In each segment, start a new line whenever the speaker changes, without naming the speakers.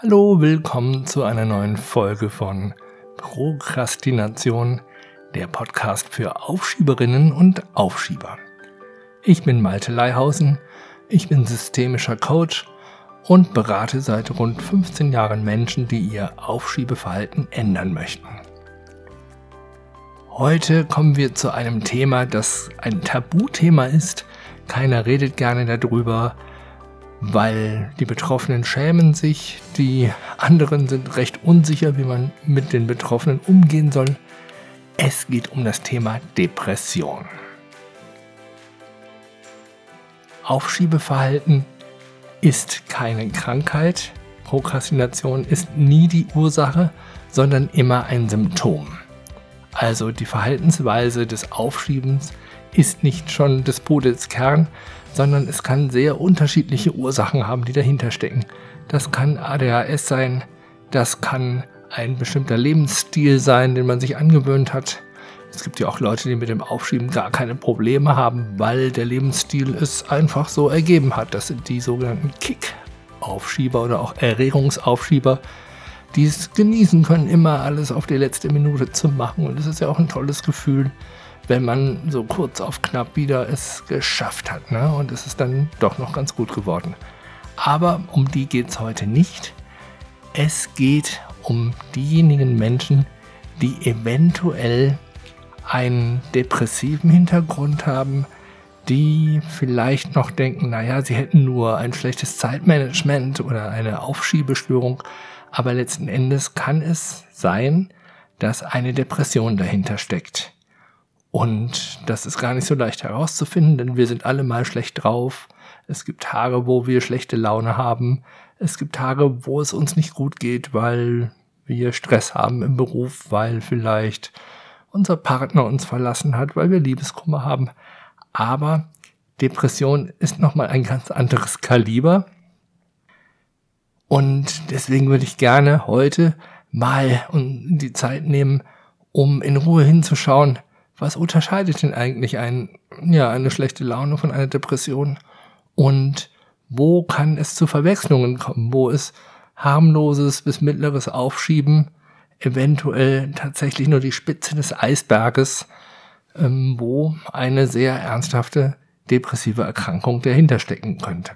Hallo, willkommen zu einer neuen Folge von Prokrastination, der Podcast für Aufschieberinnen und Aufschieber. Ich bin Malte Leihausen, ich bin systemischer Coach und berate seit rund 15 Jahren Menschen, die ihr Aufschiebeverhalten ändern möchten. Heute kommen wir zu einem Thema, das ein Tabuthema ist. Keiner redet gerne darüber weil die Betroffenen schämen sich, die anderen sind recht unsicher, wie man mit den Betroffenen umgehen soll. Es geht um das Thema Depression. Aufschiebeverhalten ist keine Krankheit. Prokrastination ist nie die Ursache, sondern immer ein Symptom. Also die Verhaltensweise des Aufschiebens ist nicht schon des Pudels Kern, sondern es kann sehr unterschiedliche Ursachen haben, die dahinter stecken. Das kann ADHS sein, das kann ein bestimmter Lebensstil sein, den man sich angewöhnt hat. Es gibt ja auch Leute, die mit dem Aufschieben gar keine Probleme haben, weil der Lebensstil es einfach so ergeben hat. Das sind die sogenannten Kick-Aufschieber oder auch Erregungsaufschieber, die es genießen können, immer alles auf die letzte Minute zu machen. Und es ist ja auch ein tolles Gefühl, wenn man so kurz auf knapp wieder es geschafft hat. Ne? Und es ist dann doch noch ganz gut geworden. Aber um die geht es heute nicht. Es geht um diejenigen Menschen, die eventuell einen depressiven Hintergrund haben, die vielleicht noch denken, naja, sie hätten nur ein schlechtes Zeitmanagement oder eine Aufschiebestörung, aber letzten Endes kann es sein, dass eine Depression dahinter steckt. Und das ist gar nicht so leicht herauszufinden, denn wir sind alle mal schlecht drauf. Es gibt Tage, wo wir schlechte Laune haben. Es gibt Tage, wo es uns nicht gut geht, weil wir Stress haben im Beruf, weil vielleicht unser Partner uns verlassen hat, weil wir Liebeskummer haben. Aber Depression ist nochmal ein ganz anderes Kaliber. Und deswegen würde ich gerne heute mal die Zeit nehmen, um in Ruhe hinzuschauen, was unterscheidet denn eigentlich ein, ja, eine schlechte Laune von einer Depression? Und wo kann es zu Verwechslungen kommen? Wo ist harmloses bis mittleres Aufschieben eventuell tatsächlich nur die Spitze des Eisberges, ähm, wo eine sehr ernsthafte depressive Erkrankung dahinter stecken könnte.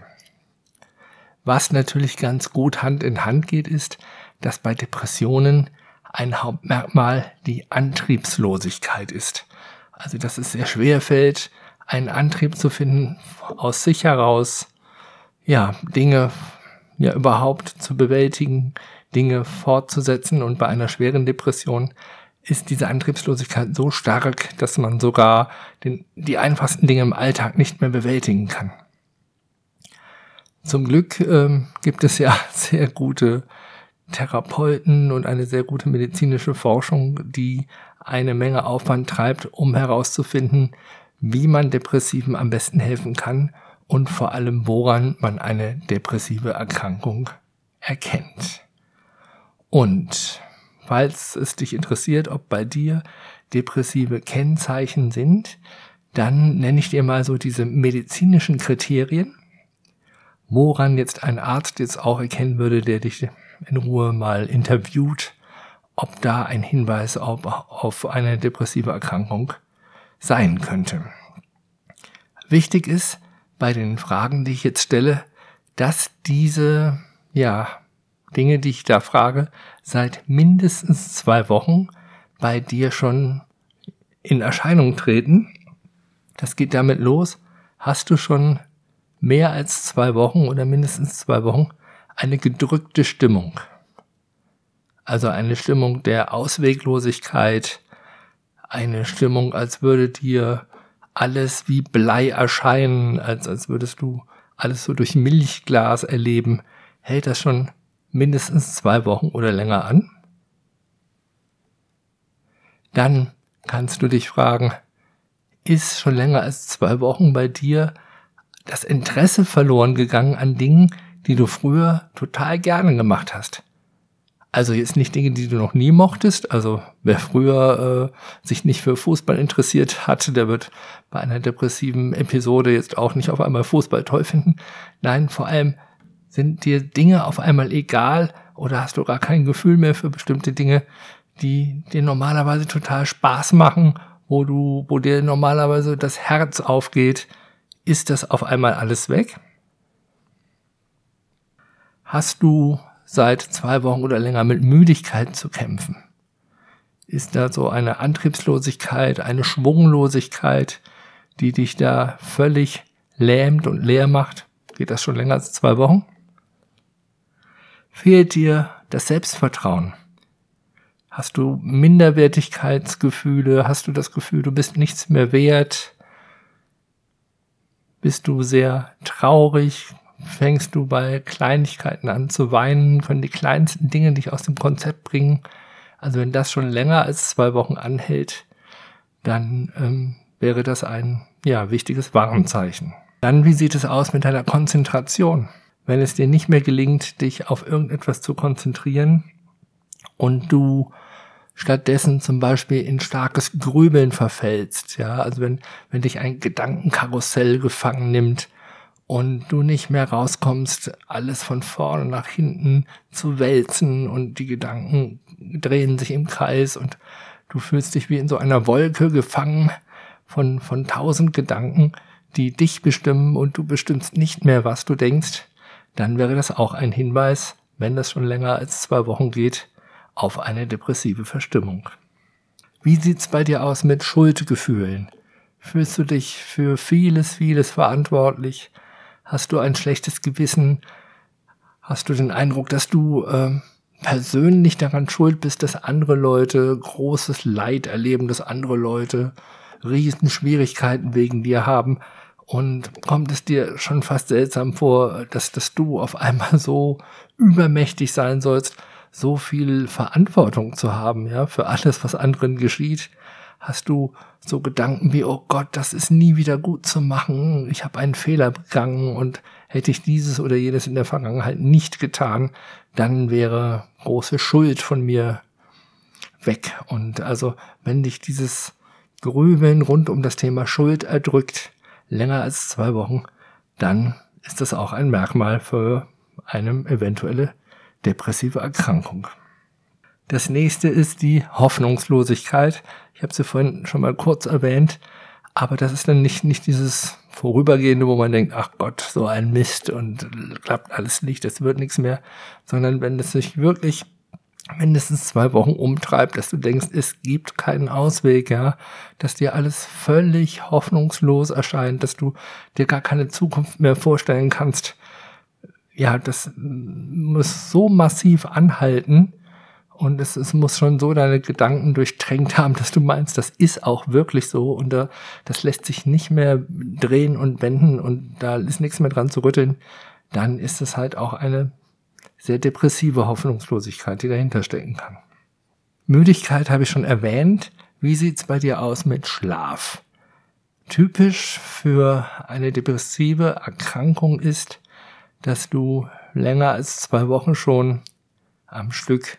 Was natürlich ganz gut Hand in Hand geht, ist, dass bei Depressionen ein Hauptmerkmal die Antriebslosigkeit ist. Also dass es sehr schwer fällt, einen Antrieb zu finden, aus sich heraus, ja, Dinge ja überhaupt zu bewältigen, Dinge fortzusetzen und bei einer schweren Depression ist diese Antriebslosigkeit so stark, dass man sogar den, die einfachsten Dinge im Alltag nicht mehr bewältigen kann. Zum Glück ähm, gibt es ja sehr gute Therapeuten und eine sehr gute medizinische Forschung, die eine Menge Aufwand treibt, um herauszufinden, wie man Depressiven am besten helfen kann und vor allem woran man eine depressive Erkrankung erkennt. Und falls es dich interessiert, ob bei dir depressive Kennzeichen sind, dann nenne ich dir mal so diese medizinischen Kriterien, woran jetzt ein Arzt jetzt auch erkennen würde, der dich in Ruhe mal interviewt, ob da ein Hinweis auf, auf eine depressive Erkrankung sein könnte. Wichtig ist bei den Fragen, die ich jetzt stelle, dass diese, ja, Dinge, die ich da frage, seit mindestens zwei Wochen bei dir schon in Erscheinung treten. Das geht damit los. Hast du schon mehr als zwei Wochen oder mindestens zwei Wochen eine gedrückte Stimmung. Also eine Stimmung der Ausweglosigkeit, eine Stimmung, als würde dir alles wie Blei erscheinen, als, als würdest du alles so durch Milchglas erleben. Hält das schon mindestens zwei Wochen oder länger an? Dann kannst du dich fragen, ist schon länger als zwei Wochen bei dir das Interesse verloren gegangen an Dingen, die du früher total gerne gemacht hast. Also jetzt nicht Dinge, die du noch nie mochtest. Also wer früher äh, sich nicht für Fußball interessiert hat, der wird bei einer depressiven Episode jetzt auch nicht auf einmal Fußball toll finden. Nein, vor allem sind dir Dinge auf einmal egal, oder hast du gar kein Gefühl mehr für bestimmte Dinge, die dir normalerweise total Spaß machen, wo du, wo dir normalerweise das Herz aufgeht, ist das auf einmal alles weg? Hast du seit zwei Wochen oder länger mit Müdigkeit zu kämpfen? Ist da so eine Antriebslosigkeit, eine Schwunglosigkeit, die dich da völlig lähmt und leer macht? Geht das schon länger als zwei Wochen? Fehlt dir das Selbstvertrauen? Hast du Minderwertigkeitsgefühle? Hast du das Gefühl, du bist nichts mehr wert? Bist du sehr traurig? Fängst du bei Kleinigkeiten an zu weinen? Können die kleinsten Dinge dich aus dem Konzept bringen? Also wenn das schon länger als zwei Wochen anhält, dann ähm, wäre das ein ja, wichtiges Warnzeichen. Dann, wie sieht es aus mit deiner Konzentration? Wenn es dir nicht mehr gelingt, dich auf irgendetwas zu konzentrieren und du stattdessen zum Beispiel in starkes Grübeln verfällst, ja, also wenn, wenn dich ein Gedankenkarussell gefangen nimmt, und du nicht mehr rauskommst, alles von vorne nach hinten zu wälzen und die Gedanken drehen sich im Kreis und du fühlst dich wie in so einer Wolke gefangen von, von tausend Gedanken, die dich bestimmen und du bestimmst nicht mehr, was du denkst, dann wäre das auch ein Hinweis, wenn das schon länger als zwei Wochen geht, auf eine depressive Verstimmung. Wie sieht's bei dir aus mit Schuldgefühlen? Fühlst du dich für vieles, vieles verantwortlich? Hast du ein schlechtes Gewissen? Hast du den Eindruck, dass du äh, persönlich daran schuld bist, dass andere Leute großes Leid erleben, dass andere Leute Riesenschwierigkeiten wegen dir haben? Und kommt es dir schon fast seltsam vor, dass, dass du auf einmal so übermächtig sein sollst, so viel Verantwortung zu haben, ja, für alles, was anderen geschieht? Hast du so Gedanken wie, oh Gott, das ist nie wieder gut zu machen, ich habe einen Fehler begangen und hätte ich dieses oder jenes in der Vergangenheit nicht getan, dann wäre große Schuld von mir weg. Und also, wenn dich dieses Grübeln rund um das Thema Schuld erdrückt, länger als zwei Wochen, dann ist das auch ein Merkmal für eine eventuelle depressive Erkrankung. Das nächste ist die Hoffnungslosigkeit. Ich habe sie vorhin schon mal kurz erwähnt, aber das ist dann nicht, nicht dieses Vorübergehende, wo man denkt, ach Gott, so ein Mist und klappt alles nicht, das wird nichts mehr, sondern wenn es sich wirklich mindestens zwei Wochen umtreibt, dass du denkst, es gibt keinen Ausweg, ja, dass dir alles völlig hoffnungslos erscheint, dass du dir gar keine Zukunft mehr vorstellen kannst. Ja, das muss so massiv anhalten, und es, es muss schon so deine Gedanken durchtränkt haben, dass du meinst, das ist auch wirklich so und da, das lässt sich nicht mehr drehen und wenden und da ist nichts mehr dran zu rütteln, dann ist es halt auch eine sehr depressive Hoffnungslosigkeit, die dahinter stecken kann. Müdigkeit habe ich schon erwähnt. Wie sieht's bei dir aus mit Schlaf? Typisch für eine depressive Erkrankung ist, dass du länger als zwei Wochen schon am Stück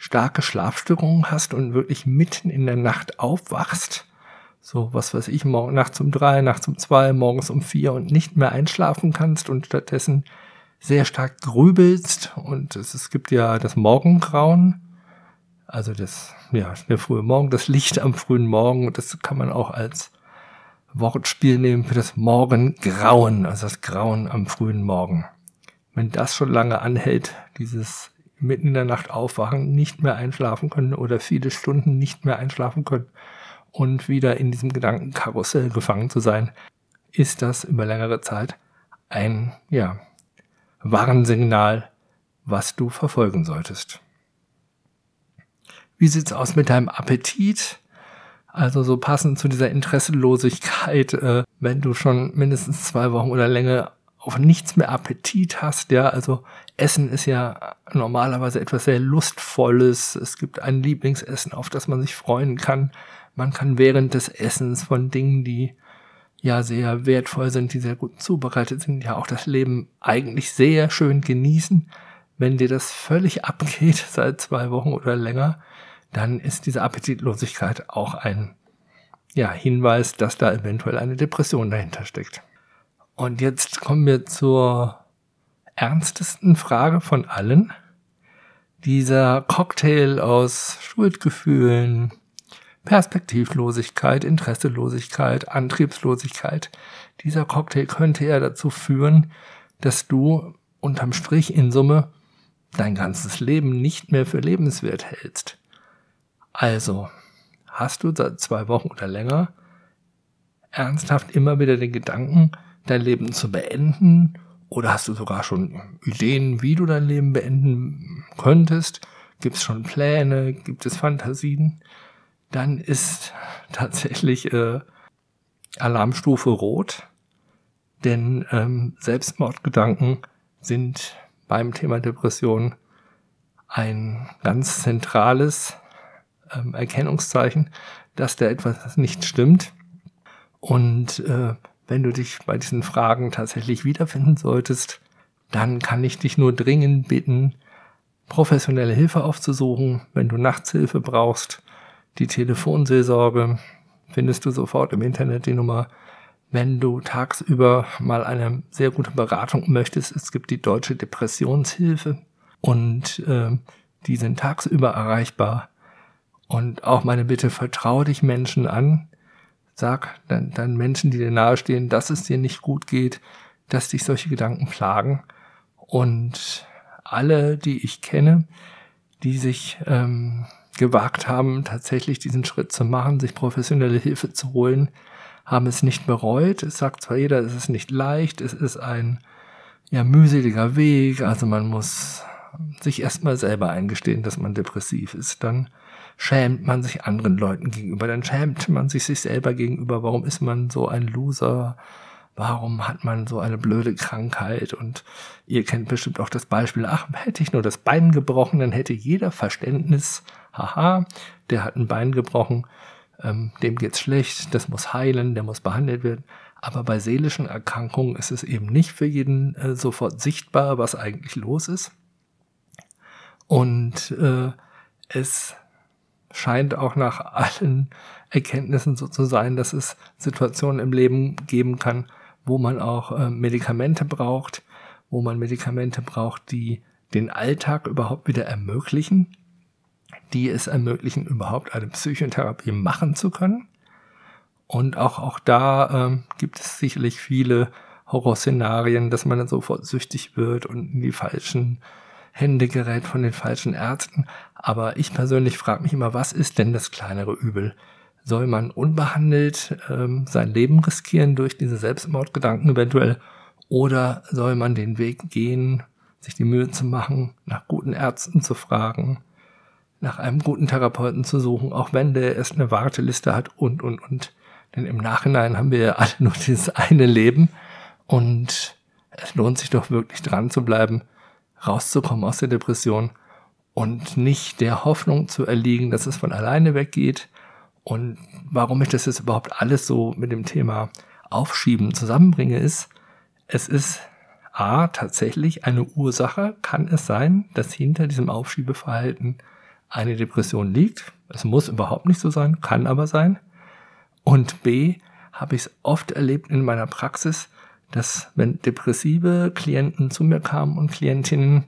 starke Schlafstörungen hast und wirklich mitten in der Nacht aufwachst, so was weiß ich, morgen nachts um drei, nachts um zwei, morgens um vier und nicht mehr einschlafen kannst und stattdessen sehr stark grübelst und es, es gibt ja das Morgengrauen, also das, ja, der frühe Morgen, das Licht am frühen Morgen und das kann man auch als Wortspiel nehmen für das Morgengrauen, also das Grauen am frühen Morgen. Wenn das schon lange anhält, dieses mitten in der Nacht aufwachen, nicht mehr einschlafen können oder viele Stunden nicht mehr einschlafen können und wieder in diesem Gedankenkarussell gefangen zu sein, ist das über längere Zeit ein, ja, Warnsignal, was du verfolgen solltest. Wie sieht's aus mit deinem Appetit? Also so passend zu dieser Interesselosigkeit, äh, wenn du schon mindestens zwei Wochen oder länger auf nichts mehr Appetit hast, ja, also Essen ist ja normalerweise etwas sehr Lustvolles. Es gibt ein Lieblingsessen, auf das man sich freuen kann. Man kann während des Essens von Dingen, die ja sehr wertvoll sind, die sehr gut zubereitet sind, ja auch das Leben eigentlich sehr schön genießen. Wenn dir das völlig abgeht seit zwei Wochen oder länger, dann ist diese Appetitlosigkeit auch ein ja, Hinweis, dass da eventuell eine Depression dahinter steckt. Und jetzt kommen wir zur ernstesten Frage von allen. dieser Cocktail aus Schuldgefühlen, Perspektivlosigkeit, Interesselosigkeit, Antriebslosigkeit, dieser Cocktail könnte ja dazu führen, dass du unterm Strich in Summe dein ganzes Leben nicht mehr für lebenswert hältst. Also, hast du seit zwei Wochen oder länger ernsthaft immer wieder den Gedanken, dein Leben zu beenden? Oder hast du sogar schon Ideen, wie du dein Leben beenden könntest? Gibt es schon Pläne? Gibt es Fantasien? Dann ist tatsächlich äh, Alarmstufe rot, denn ähm, Selbstmordgedanken sind beim Thema Depression ein ganz zentrales ähm, Erkennungszeichen, dass da etwas nicht stimmt. Und äh, wenn du dich bei diesen Fragen tatsächlich wiederfinden solltest, dann kann ich dich nur dringend bitten, professionelle Hilfe aufzusuchen. Wenn du Nachtshilfe brauchst, die Telefonseelsorge findest du sofort im Internet die Nummer. Wenn du tagsüber mal eine sehr gute Beratung möchtest, es gibt die Deutsche Depressionshilfe und äh, die sind tagsüber erreichbar. Und auch meine Bitte, vertraue dich Menschen an. Sag dann, dann Menschen, die dir nahestehen, dass es dir nicht gut geht, dass dich solche Gedanken plagen. Und alle, die ich kenne, die sich ähm, gewagt haben, tatsächlich diesen Schritt zu machen, sich professionelle Hilfe zu holen, haben es nicht bereut. Es sagt zwar jeder, es ist nicht leicht, es ist ein ja, mühseliger Weg, also man muss sich erstmal selber eingestehen, dass man depressiv ist. Dann schämt man sich anderen Leuten gegenüber, dann schämt man sich sich selber gegenüber, warum ist man so ein Loser, warum hat man so eine blöde Krankheit? Und ihr kennt bestimmt auch das Beispiel, ach, hätte ich nur das Bein gebrochen, dann hätte jeder Verständnis, haha, der hat ein Bein gebrochen, ähm, dem geht's schlecht, das muss heilen, der muss behandelt werden. Aber bei seelischen Erkrankungen ist es eben nicht für jeden äh, sofort sichtbar, was eigentlich los ist. Und äh, es scheint auch nach allen Erkenntnissen so zu sein, dass es Situationen im Leben geben kann, wo man auch äh, Medikamente braucht, wo man Medikamente braucht, die den Alltag überhaupt wieder ermöglichen, die es ermöglichen, überhaupt eine Psychotherapie machen zu können. Und auch, auch da ähm, gibt es sicherlich viele Horrorszenarien, dass man dann sofort süchtig wird und in die falschen Hände gerät von den falschen Ärzten. Aber ich persönlich frage mich immer, was ist denn das kleinere Übel? Soll man unbehandelt ähm, sein Leben riskieren durch diese Selbstmordgedanken eventuell? Oder soll man den Weg gehen, sich die Mühe zu machen, nach guten Ärzten zu fragen, nach einem guten Therapeuten zu suchen, auch wenn der erst eine Warteliste hat und, und, und. Denn im Nachhinein haben wir ja alle nur dieses eine Leben und es lohnt sich doch wirklich dran zu bleiben, rauszukommen aus der Depression und nicht der Hoffnung zu erliegen, dass es von alleine weggeht. Und warum ich das jetzt überhaupt alles so mit dem Thema Aufschieben zusammenbringe, ist, es ist A, tatsächlich eine Ursache, kann es sein, dass hinter diesem Aufschiebeverhalten eine Depression liegt. Es muss überhaupt nicht so sein, kann aber sein. Und B, habe ich es oft erlebt in meiner Praxis, dass wenn depressive Klienten zu mir kamen und Klientinnen,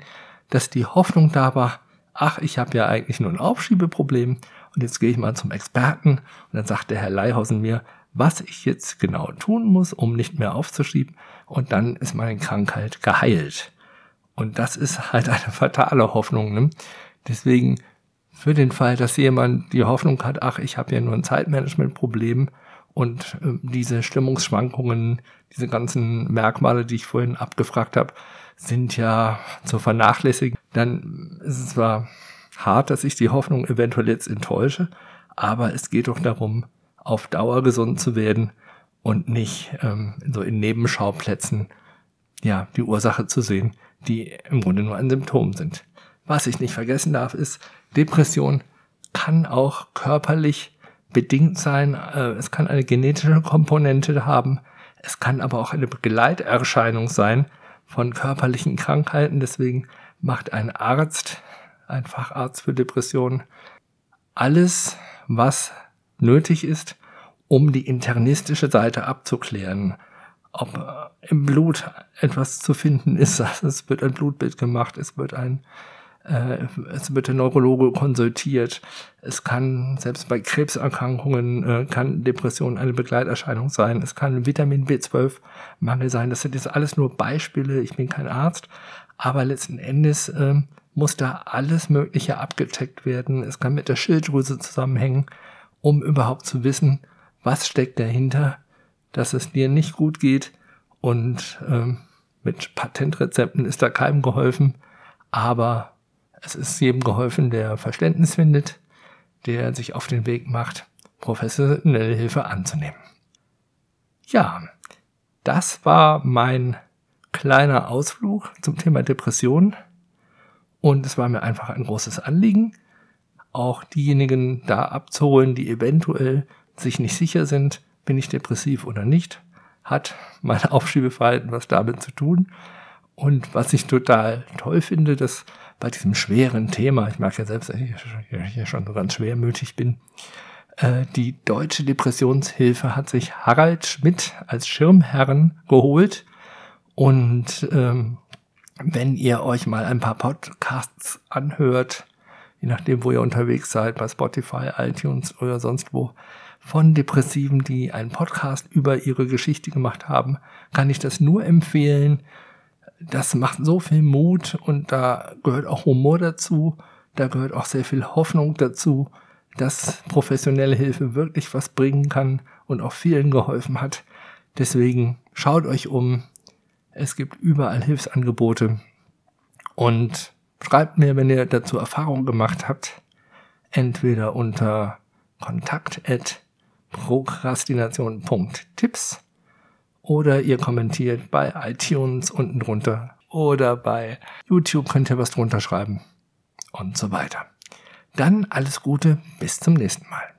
dass die Hoffnung da war, ach, ich habe ja eigentlich nur ein Aufschiebeproblem und jetzt gehe ich mal zum Experten und dann sagt der Herr Leihausen mir, was ich jetzt genau tun muss, um nicht mehr aufzuschieben und dann ist meine Krankheit geheilt. Und das ist halt eine fatale Hoffnung. Ne? Deswegen für den Fall, dass jemand die Hoffnung hat, ach, ich habe ja nur ein Zeitmanagementproblem und äh, diese Stimmungsschwankungen, diese ganzen Merkmale, die ich vorhin abgefragt habe, sind ja zu vernachlässigen. Dann ist es zwar hart, dass ich die Hoffnung eventuell jetzt enttäusche, aber es geht doch darum, auf Dauer gesund zu werden und nicht ähm, so in Nebenschauplätzen ja die Ursache zu sehen, die im Grunde nur ein Symptom sind. Was ich nicht vergessen darf, ist, Depression kann auch körperlich bedingt sein. Äh, es kann eine genetische Komponente haben. Es kann aber auch eine Begleiterscheinung sein von körperlichen Krankheiten. Deswegen macht ein Arzt, ein Facharzt für Depressionen, alles, was nötig ist, um die internistische Seite abzuklären. Ob äh, im Blut etwas zu finden ist, es wird ein Blutbild gemacht, es wird ein Äh, es wird der Neurologe konsultiert. Es kann selbst bei Krebserkrankungen äh, kann Depression eine Begleiterscheinung sein. Es kann Vitamin B12-Mangel sein. Das sind jetzt alles nur Beispiele. Ich bin kein Arzt, aber letzten Endes äh, muss da alles Mögliche abgecheckt werden. Es kann mit der Schilddrüse zusammenhängen, um überhaupt zu wissen, was steckt dahinter, dass es dir nicht gut geht. Und ähm, mit Patentrezepten ist da keinem geholfen, aber es ist jedem geholfen, der Verständnis findet, der sich auf den Weg macht, professionelle Hilfe anzunehmen. Ja, das war mein kleiner Ausflug zum Thema Depression. Und es war mir einfach ein großes Anliegen, auch diejenigen da abzuholen, die eventuell sich nicht sicher sind, bin ich depressiv oder nicht, hat mein Aufschiebeverhalten was damit zu tun. Und was ich total toll finde, dass bei diesem schweren Thema, ich merke ja selbst, dass ich hier schon so ganz schwermütig bin, äh, die Deutsche Depressionshilfe hat sich Harald Schmidt als Schirmherrn geholt. Und ähm, wenn ihr euch mal ein paar Podcasts anhört, je nachdem, wo ihr unterwegs seid, bei Spotify, iTunes oder sonst wo, von Depressiven, die einen Podcast über ihre Geschichte gemacht haben, kann ich das nur empfehlen das macht so viel Mut und da gehört auch Humor dazu, da gehört auch sehr viel Hoffnung dazu, dass professionelle Hilfe wirklich was bringen kann und auch vielen geholfen hat. Deswegen schaut euch um. Es gibt überall Hilfsangebote und schreibt mir, wenn ihr dazu Erfahrung gemacht habt, entweder unter kontakt@prokrastination.tipps oder ihr kommentiert bei iTunes unten drunter oder bei YouTube könnt ihr was drunter schreiben und so weiter. Dann alles Gute, bis zum nächsten Mal.